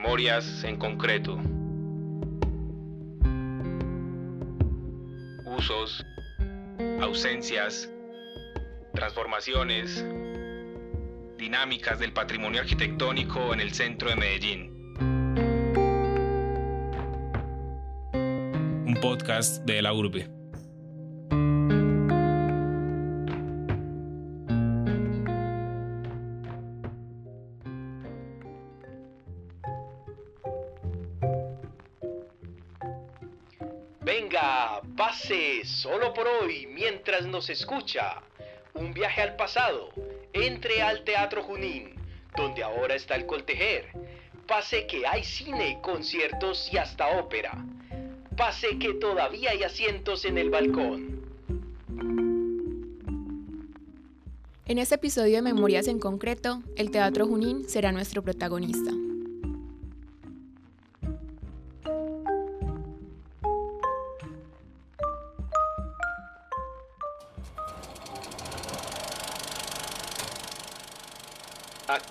Memorias en concreto. Usos, ausencias, transformaciones, dinámicas del patrimonio arquitectónico en el centro de Medellín. Un podcast de la urbe. Hoy mientras nos escucha. Un viaje al pasado. Entre al Teatro Junín, donde ahora está el Coltejer. Pase que hay cine, conciertos y hasta ópera. Pase que todavía hay asientos en el balcón. En este episodio de Memorias en concreto, el Teatro Junín será nuestro protagonista.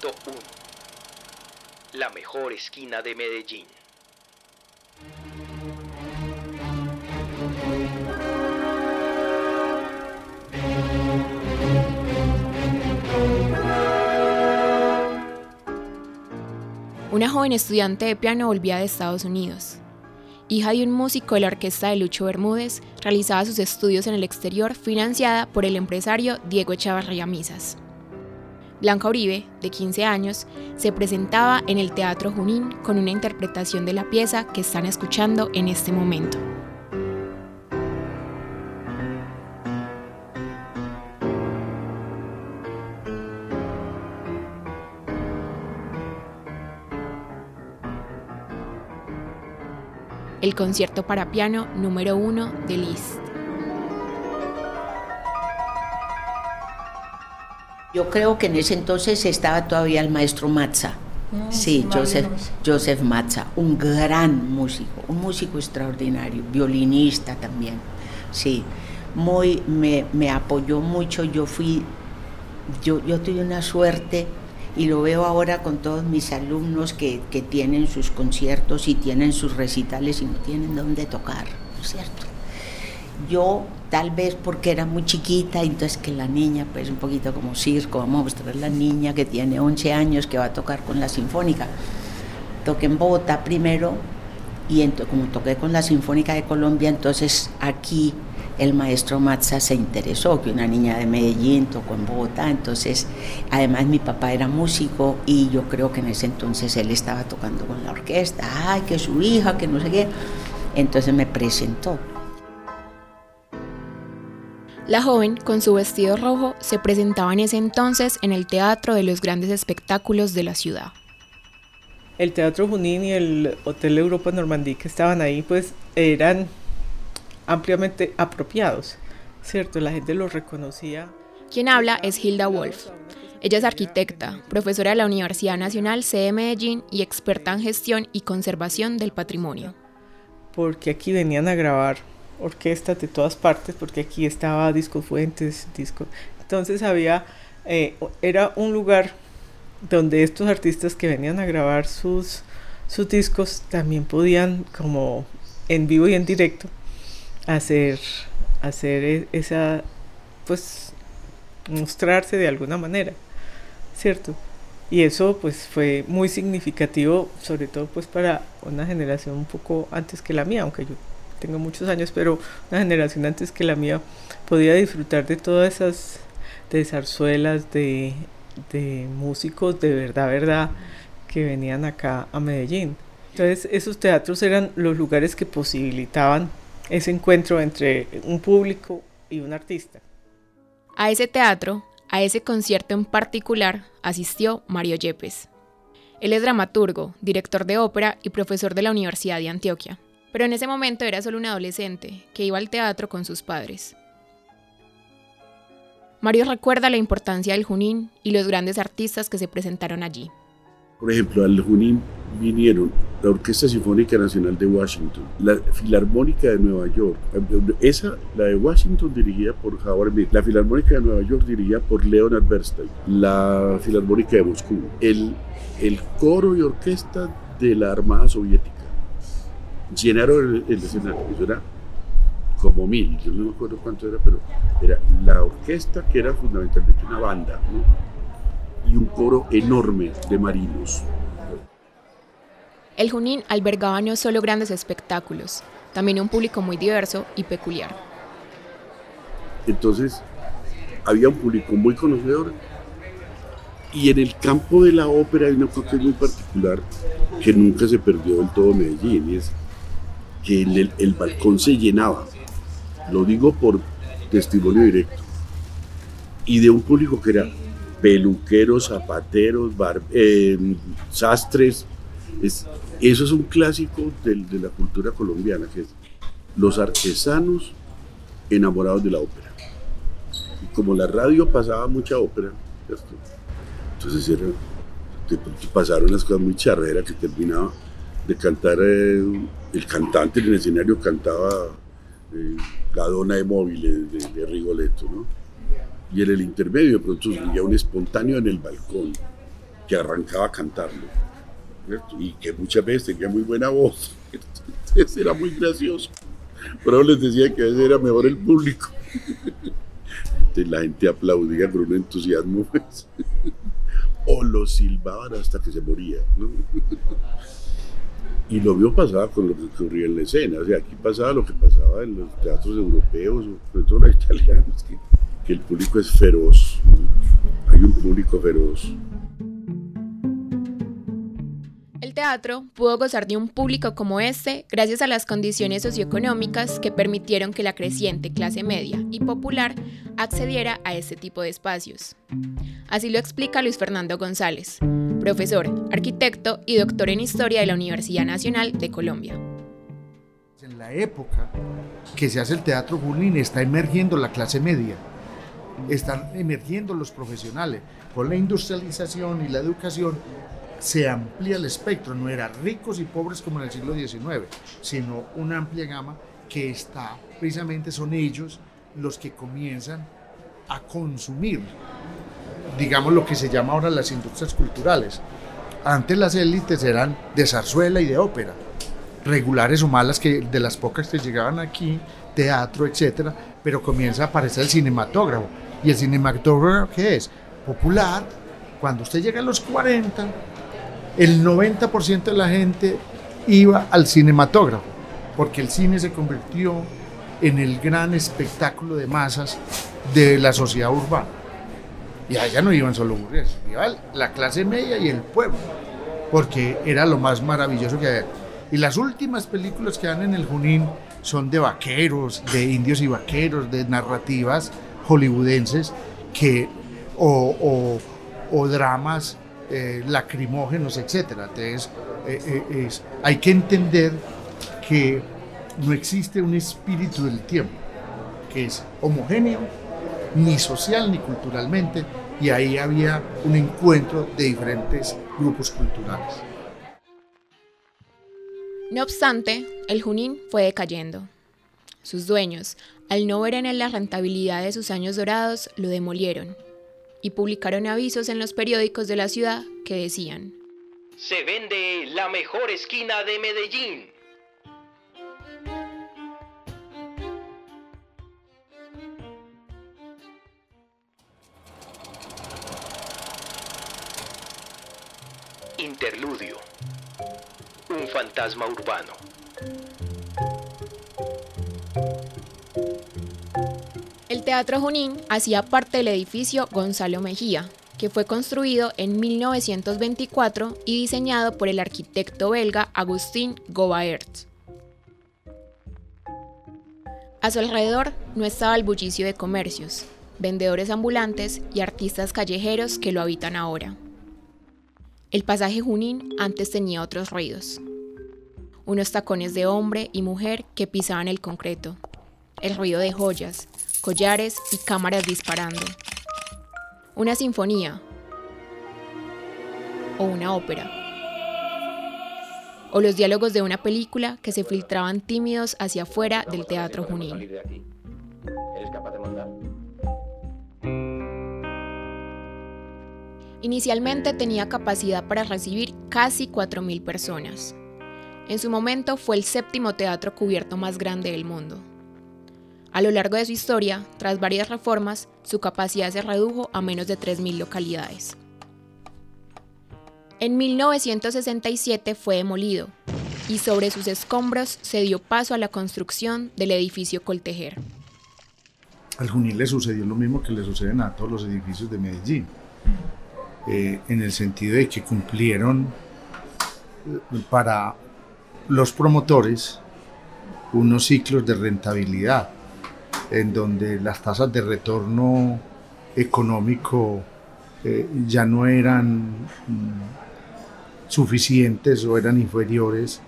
1. La mejor esquina de Medellín. Una joven estudiante de piano volvía de Estados Unidos. Hija de un músico de la orquesta de Lucho Bermúdez, realizaba sus estudios en el exterior financiada por el empresario Diego Echavarría Misas. Blanca Uribe, de 15 años, se presentaba en el Teatro Junín con una interpretación de la pieza que están escuchando en este momento. El concierto para piano número 1 de Liszt. Yo creo que en ese entonces estaba todavía el maestro Matza. sí, Joseph, Joseph Matza, un gran músico, un músico extraordinario, violinista también. Sí, muy, me, me apoyó mucho. Yo fui, yo, yo tuve una suerte y lo veo ahora con todos mis alumnos que, que tienen sus conciertos y tienen sus recitales y no tienen dónde tocar, ¿no es cierto? Yo tal vez porque era muy chiquita, entonces que la niña, pues un poquito como circo, vamos a mostrar la niña que tiene 11 años que va a tocar con la Sinfónica. Toqué en Bogotá primero y como toqué con la Sinfónica de Colombia, entonces aquí el maestro Matza se interesó, que una niña de Medellín tocó en Bogotá, entonces además mi papá era músico y yo creo que en ese entonces él estaba tocando con la orquesta, ay, que su hija, que no sé qué, entonces me presentó. La joven, con su vestido rojo, se presentaba en ese entonces en el Teatro de los Grandes Espectáculos de la ciudad. El Teatro Junín y el Hotel Europa Normandí que estaban ahí, pues eran ampliamente apropiados, ¿cierto? La gente los reconocía. Quien habla es Hilda Wolf. Ella es arquitecta, profesora de la Universidad Nacional C Medellín y experta en gestión y conservación del patrimonio. Porque aquí venían a grabar orquestas de todas partes, porque aquí estaba Disco Fuentes, Disco. Entonces había, eh, era un lugar donde estos artistas que venían a grabar sus, sus discos también podían, como en vivo y en directo, hacer, hacer e, esa, pues, mostrarse de alguna manera, ¿cierto? Y eso pues fue muy significativo, sobre todo pues para una generación un poco antes que la mía, aunque yo tengo muchos años, pero una generación antes que la mía podía disfrutar de todas esas de zarzuelas, de, de músicos de verdad, verdad, que venían acá a Medellín. Entonces esos teatros eran los lugares que posibilitaban ese encuentro entre un público y un artista. A ese teatro, a ese concierto en particular, asistió Mario Yepes. Él es dramaturgo, director de ópera y profesor de la Universidad de Antioquia pero en ese momento era solo un adolescente que iba al teatro con sus padres. Mario recuerda la importancia del Junín y los grandes artistas que se presentaron allí. Por ejemplo, al Junín vinieron la Orquesta Sinfónica Nacional de Washington, la Filarmónica de Nueva York, esa, la de Washington dirigida por Howard Mills, la Filarmónica de Nueva York dirigida por Leonard Bernstein, la Filarmónica de Moscú, el, el coro y orquesta de la Armada Soviética. Llenaron el, escenario, eso era como mil, yo no me acuerdo cuánto era, pero era la orquesta, que era fundamentalmente una banda, y un coro enorme de marinos. El Junín albergaba no solo grandes espectáculos, también un público muy diverso y peculiar. Entonces, había un público muy conocedor y en el campo de la ópera hay una cosa muy particular que nunca se perdió del todo Medellín, y es que el, balcón se llenaba. Lo digo por testimonio directo. Y de un público que era peluqueros, zapateros, eh, sastres. eso es un clásico de, de la cultura colombiana, que es los artesanos enamorados de la ópera. Y como la radio pasaba mucha ópera, entonces pasaron las cosas muy charreras que terminaba de cantar, eh, el cantante en el escenario cantaba eh, La Dona de Móviles de, Rigoletto, ¿no? Y en el intermedio de pronto subía un espontáneo en el balcón que arrancaba a cantarlo, y que muchas veces tenía muy buena voz, entonces era muy gracioso. Pero les decía que a veces era mejor el público. Entonces la gente aplaudía con un entusiasmo. Pues. O lo silbaban hasta que se moría. Y lo vio pasaba con lo que ocurría en la escena. O sea, aquí pasaba lo que pasaba en los teatros europeos, sobre todo los italianos, que, que el público es feroz. Hay un público feroz. teatro pudo gozar de un público como este gracias a las condiciones socioeconómicas que permitieron que la creciente clase media y popular accediera a este tipo de espacios. Así lo explica Luis Fernando González, profesor, arquitecto y doctor en historia de la Universidad Nacional de Colombia. En la época que se hace el teatro Junín está emergiendo la clase media, están emergiendo los profesionales. Con la industrialización y la educación se amplía el espectro, no era ricos y pobres como en el siglo XIX, sino una amplia gama que está, precisamente son ellos los que comienzan a consumir, digamos lo que se llama ahora las industrias culturales. Antes las élites eran de zarzuela y de ópera, regulares o malas que de las pocas que llegaban aquí, teatro, etcétera, pero comienza a aparecer el cinematógrafo. ¿Y el cinematógrafo qué es? Popular. Cuando usted llega a los 40, el 90% de la gente iba al cinematógrafo, porque el cine se convirtió en el gran espectáculo de masas de la sociedad urbana. Y allá no iban solo burgueses, iba la clase media y el pueblo, porque era lo más maravilloso que había. Y las últimas películas que dan en el Junín son de vaqueros, de indios y vaqueros, de narrativas hollywoodenses que, o, o dramas eh, lacrimógenos, etc. Entonces, eh, eh, hay que entender que no existe un espíritu del tiempo, que es homogéneo, ni social ni culturalmente, y ahí había un encuentro de diferentes grupos culturales. No obstante, el Junín fue decayendo. Sus dueños, al no ver en él la rentabilidad de sus años dorados, lo demolieron y publicaron avisos en los periódicos de la ciudad que decían, Se vende la mejor esquina de Medellín. Interludio. Un fantasma urbano. Teatro Junín hacía parte del edificio Gonzalo Mejía, que fue construido en 1924 y diseñado por el arquitecto belga Agustín Gobaert. A su alrededor no estaba el bullicio de comercios, vendedores ambulantes y artistas callejeros que lo habitan ahora. El pasaje Junín antes tenía otros ruidos. Unos tacones de hombre y mujer que pisaban el concreto, el ruido de joyas, collares y cámaras disparando. Una sinfonía o una ópera. O los diálogos de una película que se filtraban tímidos hacia afuera del Teatro Junín. Inicialmente tenía capacidad para recibir casi 4.000 personas. En su momento fue el séptimo teatro cubierto más grande del mundo. A lo largo de su historia, tras varias reformas, su capacidad se redujo a menos de 3.000 localidades. En 1967 fue demolido y sobre sus escombros se dio paso a la construcción del edificio Coltejer. Al Junín le sucedió lo mismo que le suceden a todos los edificios de Medellín, eh, en el sentido de que cumplieron para los promotores unos ciclos de rentabilidad, en donde las tasas de retorno económico eh, ya no eran mm, suficientes o eran inferiores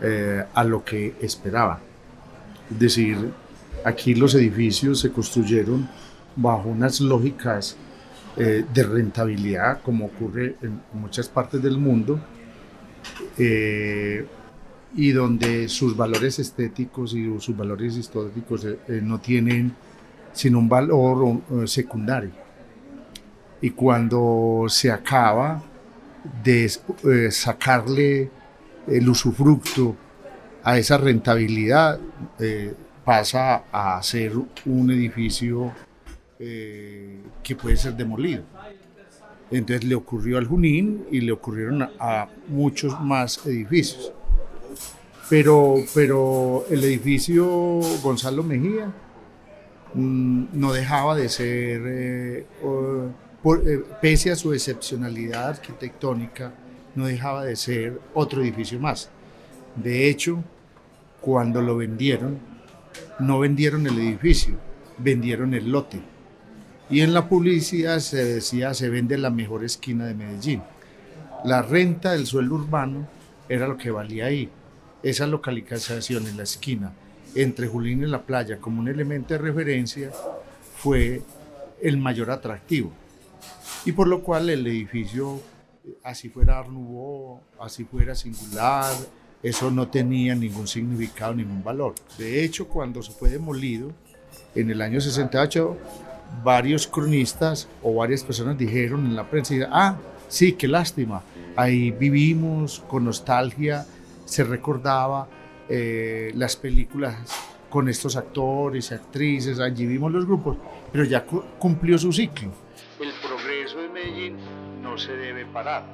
eh, a lo que esperaban. Es decir, aquí los edificios se construyeron bajo unas lógicas eh, de rentabilidad, como ocurre en muchas partes del mundo, eh, y donde sus valores estéticos y sus valores históricos no tienen sino un valor secundario. Y cuando se acaba de sacarle el usufructo a esa rentabilidad eh, pasa a ser un edificio eh, que puede ser demolido. Entonces le ocurrió al Junín y le ocurrieron a, muchos más edificios. Pero, pero el edificio Gonzalo Mejía mm, no dejaba de ser, eh, pese a su excepcionalidad arquitectónica, no dejaba de ser otro edificio más. De hecho, cuando lo vendieron, no vendieron el edificio, vendieron el lote. Y en la publicidad se decía, se vende la mejor esquina de Medellín. La renta del suelo urbano era lo que valía ahí. Esa localización en la esquina entre Julín y la playa como un elemento de referencia fue el mayor atractivo. Y por lo cual el edificio así fuera Art así fuera singular, eso no tenía ningún significado, ningún valor. De hecho, cuando se fue demolido, en el año 68, varios cronistas o varias personas dijeron en la prensa, ah, sí, qué lástima, ahí vivimos con nostalgia, se recordaba eh, las películas con estos actores y actrices, allí vimos los grupos, pero ya cumplió su ciclo. El progreso de Medellín no se debe parar.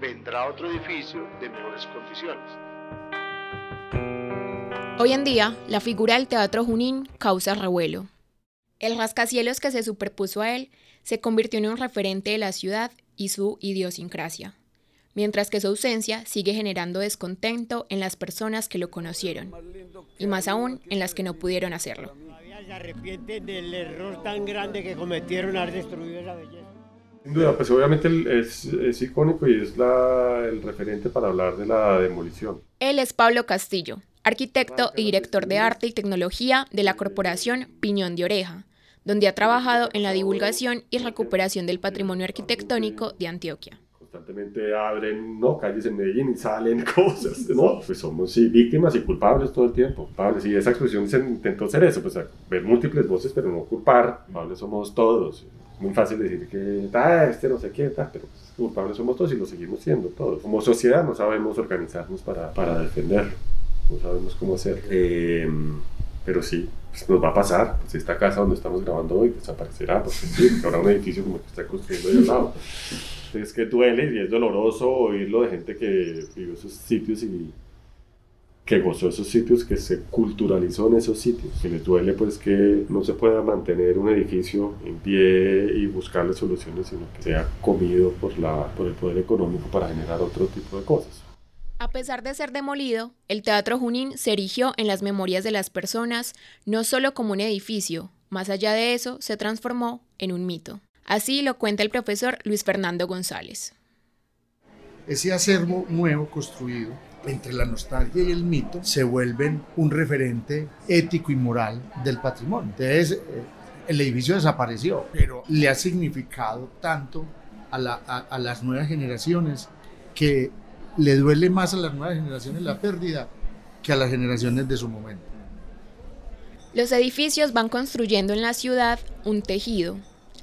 Vendrá otro edificio de mejores condiciones. Hoy en día, la figura del Teatro Junín causa revuelo. El rascacielos que se superpuso a él se convirtió en un referente de la ciudad y su idiosincrasia, mientras que su ausencia sigue generando descontento en las personas que lo conocieron, y más aún en las que no pudieron hacerlo. Se arrepienten del error tan grande que cometieron al destruir esa belleza. Sin duda, pues obviamente es, es icónico y es la, el referente para hablar de la demolición. Él es Pablo Castillo, arquitecto y director de arte y tecnología de la corporación Piñón de Oreja, donde ha trabajado en la divulgación y recuperación del patrimonio arquitectónico de Antioquia. Constantemente abren ¿no? calles en Medellín y salen cosas, ¿no? Pues somos sí, víctimas y culpables todo el tiempo. Culpables, y esa expresión se intentó hacer eso, pues ver múltiples voces, pero no culpar. Culpables somos todos muy fácil decir que, ah, este no sé qué, pero pues, culpables somos todos y lo seguimos siendo todos. Como sociedad no sabemos organizarnos para, para defenderlo, no sabemos cómo hacer. Em, pero sí, pues, nos va a pasar. Pues esta casa donde estamos grabando hoy desaparecerá, porque habrá un edificio como que está construyendo ahí al lado. Es que duele y es doloroso oírlo de gente que vivió esos sitios y que gozó esos sitios, que se culturalizó en esos sitios, que les duele pues que no se pueda mantener un edificio en pie y buscarle soluciones, sino que sea comido por, la, por el poder económico para generar otro tipo de cosas. A pesar de ser demolido, el Teatro Junín se erigió en las memorias de las personas no solo como un edificio, más allá de eso se transformó en un mito. Así lo cuenta el profesor Luis Fernando González. Ese acervo nuevo construido entre la nostalgia y el mito se vuelven un referente ético y moral del patrimonio. Entonces, eh, el edificio desapareció, pero le ha significado tanto a, a, las nuevas generaciones que le duele más a las nuevas generaciones la pérdida que a las generaciones de su momento. Los edificios van construyendo en la ciudad un tejido,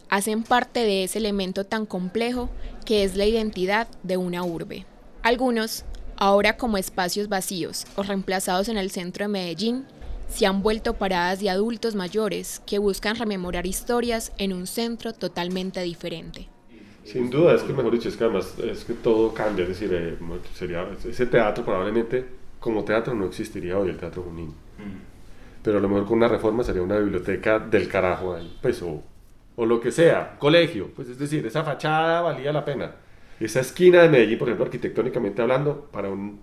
hacen parte de ese elemento tan complejo que es la identidad de una urbe. Algunos, ahora como espacios vacíos o reemplazados en el centro de Medellín, se han vuelto paradas de adultos mayores que buscan rememorar historias en un centro totalmente diferente. Sin duda, es que mejor dicho, es que además es que todo cambia, es decir, eh, sería, ese teatro probablemente como teatro no existiría hoy el Teatro Junín. Mm. Pero a lo mejor con una reforma sería una biblioteca del carajo ahí, pues, o, o lo que sea, colegio, pues es decir, esa fachada valía la pena. Esa esquina de Medellín, por ejemplo, arquitectónicamente hablando, para un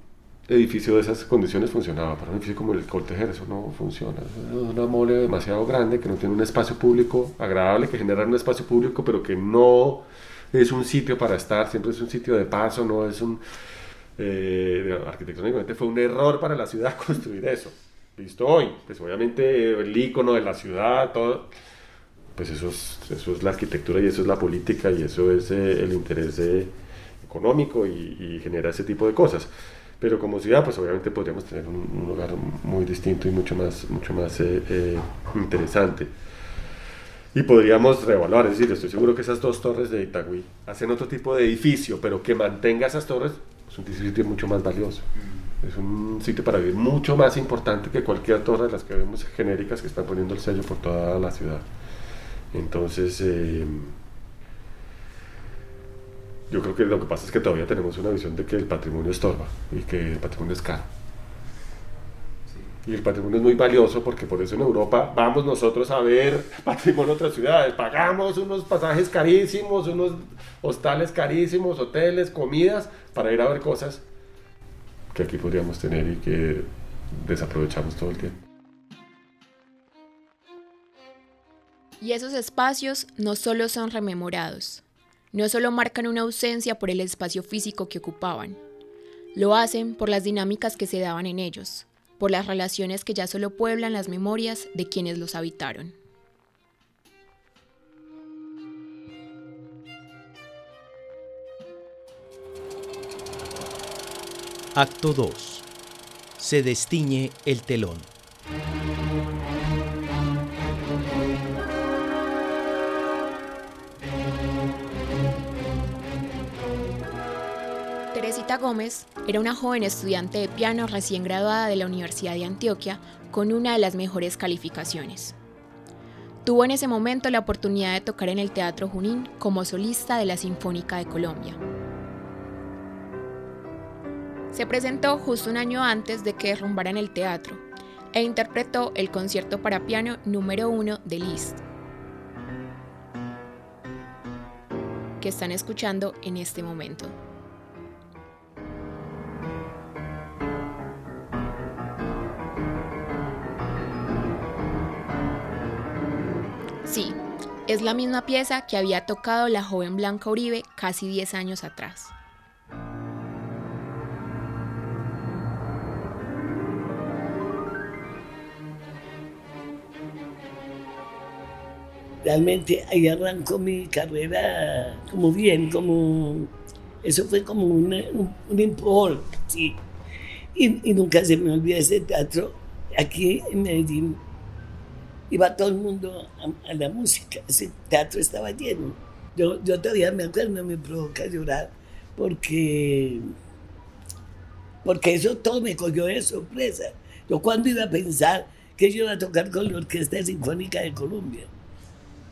edificio de esas condiciones funcionaba. Para un edificio como el Coltejer eso no funciona. Es una mole demasiado grande que no tiene un espacio público agradable, que genera un espacio público, pero que no es un sitio para estar, siempre es un sitio de paso, no es un... Eh, arquitectónicamente fue un error para la ciudad construir eso. Visto hoy, pues obviamente el icono de la ciudad, todo, pues eso es, eso es la arquitectura y eso es la política y eso es eh, el interés eh, económico y, y genera ese tipo de cosas pero como ciudad pues obviamente podríamos tener un, lugar muy distinto y mucho más, mucho más eh, eh, interesante. Y podríamos reevaluar, es decir, estoy seguro que esas dos torres de Itagüí hacen otro tipo de edificio, pero que mantenga esas torres es un sitio mucho más valioso. Mm. Es un sitio para vivir mucho más importante que cualquier torre de las que vemos genéricas que están poniendo el sello por toda la ciudad. Entonces, eh, yo creo que lo que pasa es que todavía tenemos una visión de que el patrimonio estorba y que el patrimonio es caro. Y el patrimonio es muy valioso porque por eso en Europa vamos nosotros a ver patrimonio de otras ciudades. Pagamos unos pasajes carísimos, unos hostales carísimos, hoteles, comidas, para ir a ver cosas que aquí podríamos tener y que desaprovechamos todo el tiempo. Y esos espacios no solo son rememorados, no solo marcan una ausencia por el espacio físico que ocupaban, lo hacen por las dinámicas que se daban en ellos, por las relaciones que ya solo pueblan las memorias de quienes los habitaron. Acto 2. Se destiñe el telón. Gómez era una joven estudiante de piano recién graduada de la Universidad de Antioquia con una de las mejores calificaciones. Tuvo en ese momento la oportunidad de tocar en el Teatro Junín como solista de la Sinfónica de Colombia. Se presentó justo un año antes de que derrumbaran el teatro e interpretó el concierto para piano número uno de Liszt, que están escuchando en este momento. Es la misma pieza que había tocado la joven Blanca Uribe casi 10 años atrás. Realmente ahí arrancó mi carrera como bien, como eso fue como un, un, sí. Y, y, nunca se me olvida ese teatro aquí en Medellín iba todo el mundo a, la música, ese teatro estaba lleno. Yo, yo todavía me acuerdo, me provoca llorar, porque, porque eso todo me cogió de sorpresa. Yo cuando iba a pensar que yo iba a tocar con la Orquesta Sinfónica de Colombia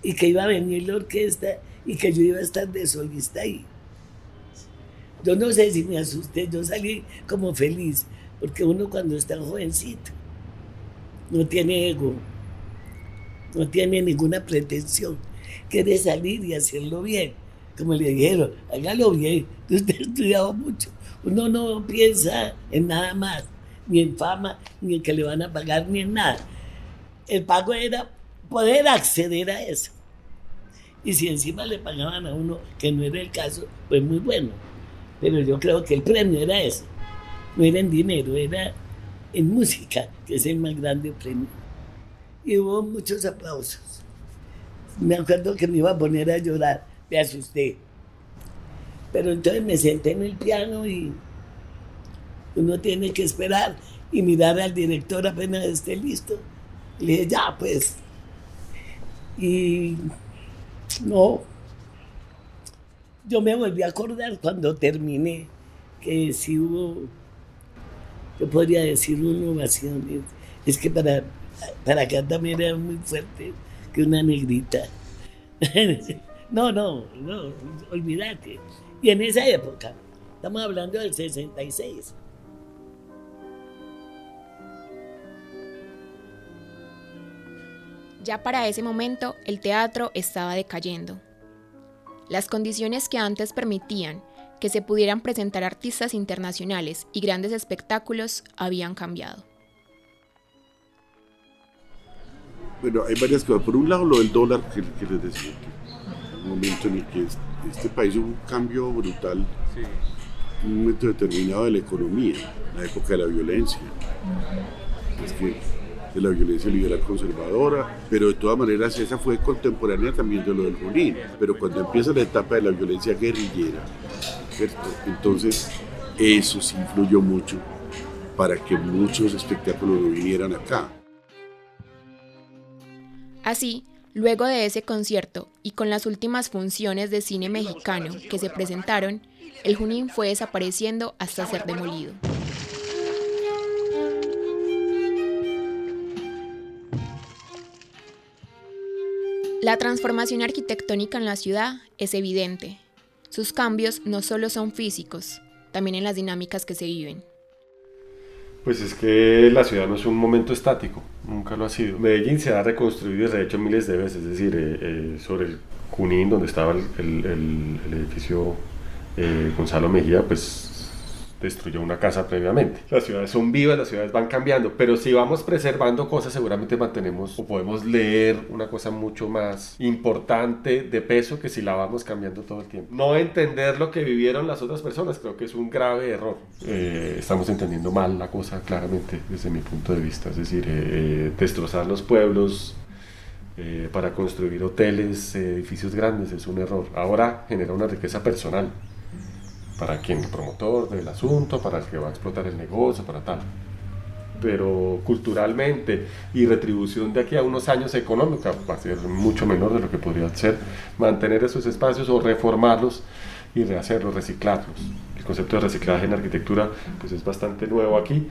y que iba a venir la orquesta y que yo iba a estar de solista ahí. Yo no sé si me asusté, yo salí como feliz, porque uno cuando está jovencito no tiene ego no tiene ninguna pretensión, quiere salir y hacerlo bien. Como le dijeron, hágalo bien, usted ha estudiado mucho. Uno no piensa en nada más, ni en fama, ni en que le van a pagar, ni en nada. El pago era poder acceder a eso. Y si encima le pagaban a uno, que no era el caso, pues muy bueno. Pero yo creo que el premio era eso. No era en dinero, era en música, que es el más grande premio y hubo muchos aplausos. Me acuerdo que me iba a poner a llorar, me asusté. Pero entonces me senté en el piano y uno tiene que esperar y mirar al director apenas esté listo. Y le dije, ya pues. Y No. Yo me volví a acordar cuando terminé que si hubo, yo podría decir una ovación. Es que para, para acá también era muy fuerte que una negrita. No, no, no, olvídate. Y en esa época, estamos hablando del 66. Ya para ese momento el teatro estaba decayendo. Las condiciones que antes permitían que se pudieran presentar artistas internacionales y grandes espectáculos habían cambiado. Bueno, hay varias cosas. Por un lado, lo del dólar que, que les decía, que un momento en el que este país hubo un cambio brutal, un momento determinado de la economía, la época de la violencia. Es que de la violencia liberal conservadora, pero de todas maneras esa fue contemporánea también de lo del Junín. Pero cuando empieza la etapa de la violencia guerrillera, ¿cierto? entonces eso sí influyó mucho para que muchos espectáculos no vinieran acá. Así, luego de ese concierto y con las últimas funciones de cine mexicano que se presentaron, el Junín fue desapareciendo hasta ser demolido. La transformación arquitectónica en la ciudad es evidente. Sus cambios no solo son físicos, también en las dinámicas que se viven. Pues es que la ciudad no es un momento estático, nunca lo ha sido. Medellín se ha reconstruido y rehecho miles de veces, es decir, eh, eh, sobre el Junín, donde estaba el, el edificio eh, Gonzalo Mejía, pues destruyó una casa previamente. Las ciudades son vivas, las ciudades van cambiando, pero si vamos preservando cosas, seguramente mantenemos o podemos leer una cosa mucho más importante de peso que si la vamos cambiando todo el tiempo. No entender lo que vivieron las otras personas, creo que es un grave error. Eh, estamos entendiendo mal la cosa claramente desde mi punto de vista, es decir, eh, eh, destrozar los pueblos. para construir hoteles, edificios grandes es un error. Ahora genera una riqueza personal para quien es promotor del asunto, para el que va a explotar el negocio, para tal. Pero culturalmente y retribución de aquí a unos años económica va a ser mucho menor de lo que podría ser mantener esos espacios o reformarlos y rehacerlos, reciclarlos. El concepto de reciclaje en arquitectura pues es bastante nuevo aquí,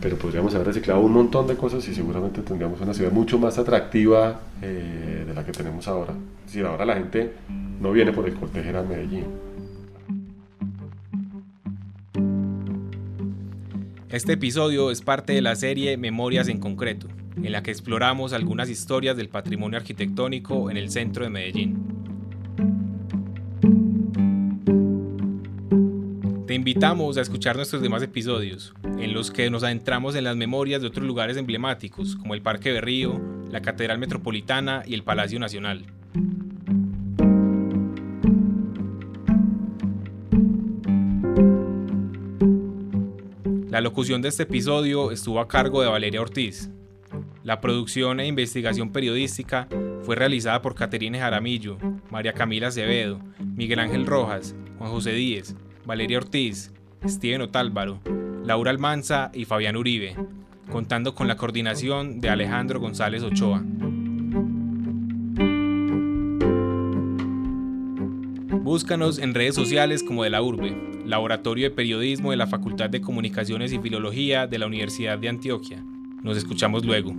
pero podríamos haber reciclado un montón de cosas y seguramente tendríamos una ciudad mucho más atractiva eh, de la que tenemos ahora. Es decir, ahora la gente no viene por el cortejer a Medellín, Este episodio es parte de la serie Memorias en Concreto, en la que exploramos algunas historias del patrimonio arquitectónico en el centro de Medellín. Te invitamos a escuchar nuestros demás episodios, en los que nos adentramos en las memorias de otros lugares emblemáticos, como el Parque Berrío, la Catedral Metropolitana y el Palacio Nacional. La locución de este episodio estuvo a cargo de Valeria Ortiz. La producción e investigación periodística fue realizada por Caterine Jaramillo, María Camila Acevedo, Miguel Ángel Rojas, Juan José Díez, Valeria Ortiz, Steven Otálvaro, Laura Almanza y Fabián Uribe, contando con la coordinación de Alejandro González Ochoa. Búscanos en redes sociales como de la Urbe, Laboratorio de Periodismo de la Facultad de Comunicaciones y Filología de la Universidad de Antioquia. Nos escuchamos luego.